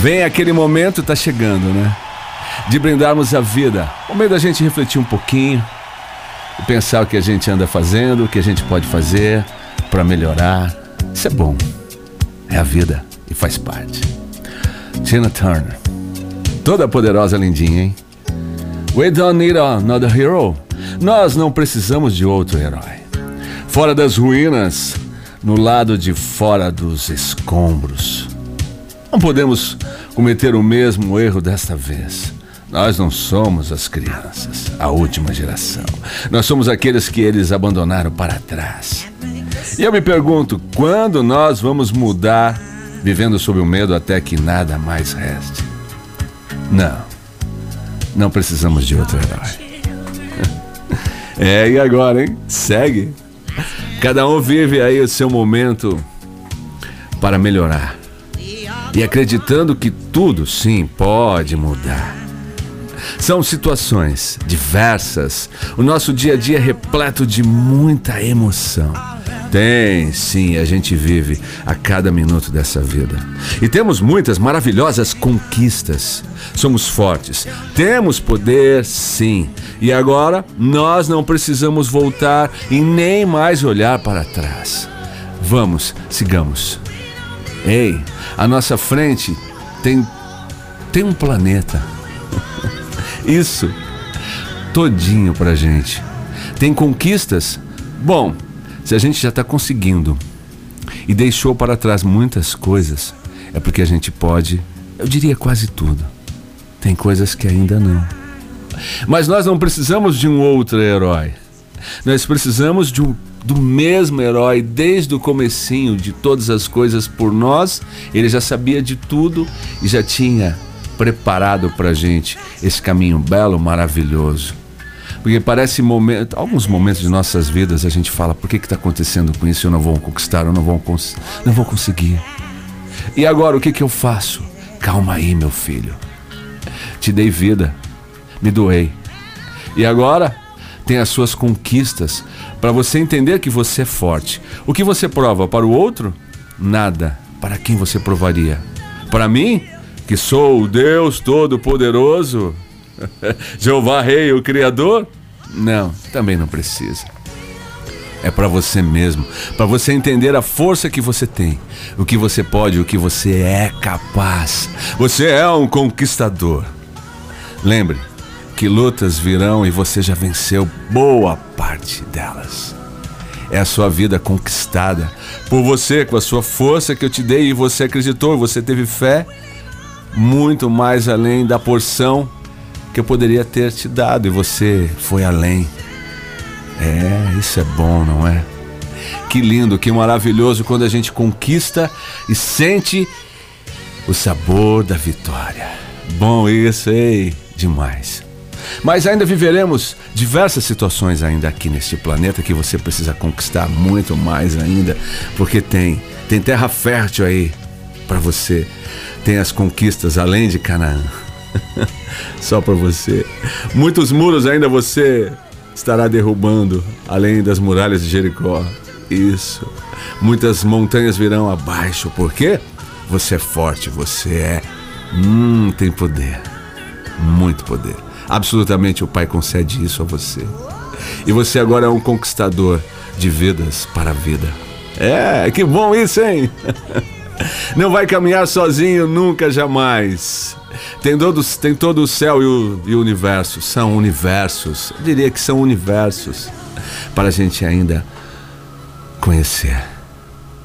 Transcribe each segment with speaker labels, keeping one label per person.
Speaker 1: Vem aquele momento, tá chegando, né? De brindarmos a vida. O meio da gente refletir um pouquinho pensar o que a gente anda fazendo, o que a gente pode fazer para melhorar. Isso é bom. É a vida e faz parte. Tina Turner. Toda poderosa lindinha, hein? We don't need another hero. Nós não precisamos de outro herói. Fora das ruínas, no lado de fora dos escombros. Não podemos cometer o mesmo erro desta vez. Nós não somos as crianças, a última geração. Nós somos aqueles que eles abandonaram para trás. E eu me pergunto, quando nós vamos mudar, vivendo sob o medo até que nada mais reste? Não. Não precisamos de outro herói. É, e agora, hein? Segue. Cada um vive aí o seu momento para melhorar e acreditando que tudo sim pode mudar. São situações diversas. O nosso dia a dia é repleto de muita emoção. Tem, sim, a gente vive a cada minuto dessa vida. E temos muitas maravilhosas conquistas. Somos fortes, temos poder, sim. E agora nós não precisamos voltar e nem mais olhar para trás. Vamos, sigamos. Ei, à nossa frente tem, tem um planeta. Isso, todinho pra gente. Tem conquistas? Bom, se a gente já está conseguindo e deixou para trás muitas coisas, é porque a gente pode, eu diria quase tudo. Tem coisas que ainda não. Mas nós não precisamos de um outro herói. Nós precisamos de um do mesmo herói desde o comecinho de todas as coisas por nós. Ele já sabia de tudo e já tinha preparado para gente esse caminho belo, maravilhoso. Porque parece momento, alguns momentos de nossas vidas a gente fala: por que está acontecendo com isso? Eu não vou conquistar, eu não vou, não vou conseguir. E agora o que, que eu faço? Calma aí, meu filho. Te dei vida, me doei. E agora tem as suas conquistas, para você entender que você é forte. O que você prova para o outro? Nada. Para quem você provaria? Para mim, que sou o Deus Todo-Poderoso? Jeová Rei, o Criador? Não, também não precisa. É para você mesmo, para você entender a força que você tem, o que você pode, o que você é capaz. Você é um conquistador. Lembre, que lutas virão e você já venceu boa parte delas. É a sua vida conquistada por você, com a sua força que eu te dei e você acreditou, você teve fé, muito mais além da porção que eu poderia ter te dado e você foi além. É, isso é bom, não é? Que lindo, que maravilhoso quando a gente conquista e sente o sabor da vitória. Bom isso, ei, demais. Mas ainda viveremos diversas situações ainda aqui neste planeta que você precisa conquistar muito mais ainda, porque tem tem terra fértil aí para você. Tem as conquistas além de Canaã. Só para você. Muitos muros ainda você estará derrubando, além das muralhas de Jericó. Isso. Muitas montanhas virão abaixo, porque você é forte, você é. Hum, tem poder. Muito poder. Absolutamente o Pai concede isso a você. E você agora é um conquistador de vidas para a vida. É, que bom isso, hein? Não vai caminhar sozinho nunca, jamais. Tem, todos, tem todo o céu e o, e o universo. São universos. Eu diria que são universos para a gente ainda conhecer.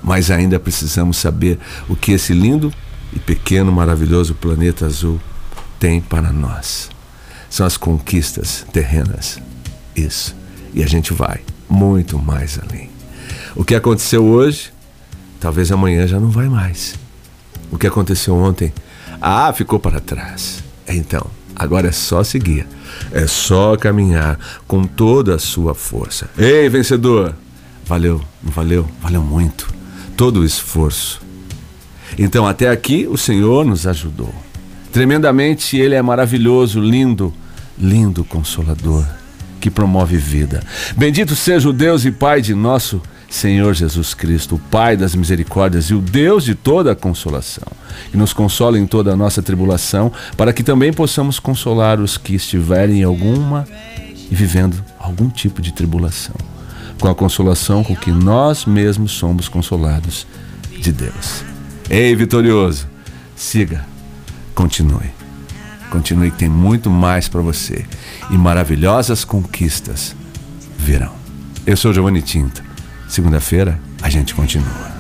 Speaker 1: Mas ainda precisamos saber o que esse lindo e pequeno, maravilhoso planeta azul tem para nós são as conquistas terrenas. Isso. E a gente vai muito mais além. O que aconteceu hoje, talvez amanhã já não vai mais. O que aconteceu ontem, ah, ficou para trás. Então, agora é só seguir. É só caminhar com toda a sua força. Ei, vencedor! Valeu, valeu? Valeu muito. Todo o esforço. Então, até aqui, o Senhor nos ajudou. Tremendamente, Ele é maravilhoso, lindo lindo consolador que promove vida. Bendito seja o Deus e Pai de nosso Senhor Jesus Cristo, o Pai das misericórdias e o Deus de toda a consolação, que nos consola em toda a nossa tribulação, para que também possamos consolar os que estiverem em alguma e vivendo algum tipo de tribulação, com a consolação com que nós mesmos somos consolados de Deus. Ei, vitorioso, siga, continue. Continue que tem muito mais para você e maravilhosas conquistas virão. Eu sou Giovanni Tinta. Segunda-feira a gente continua.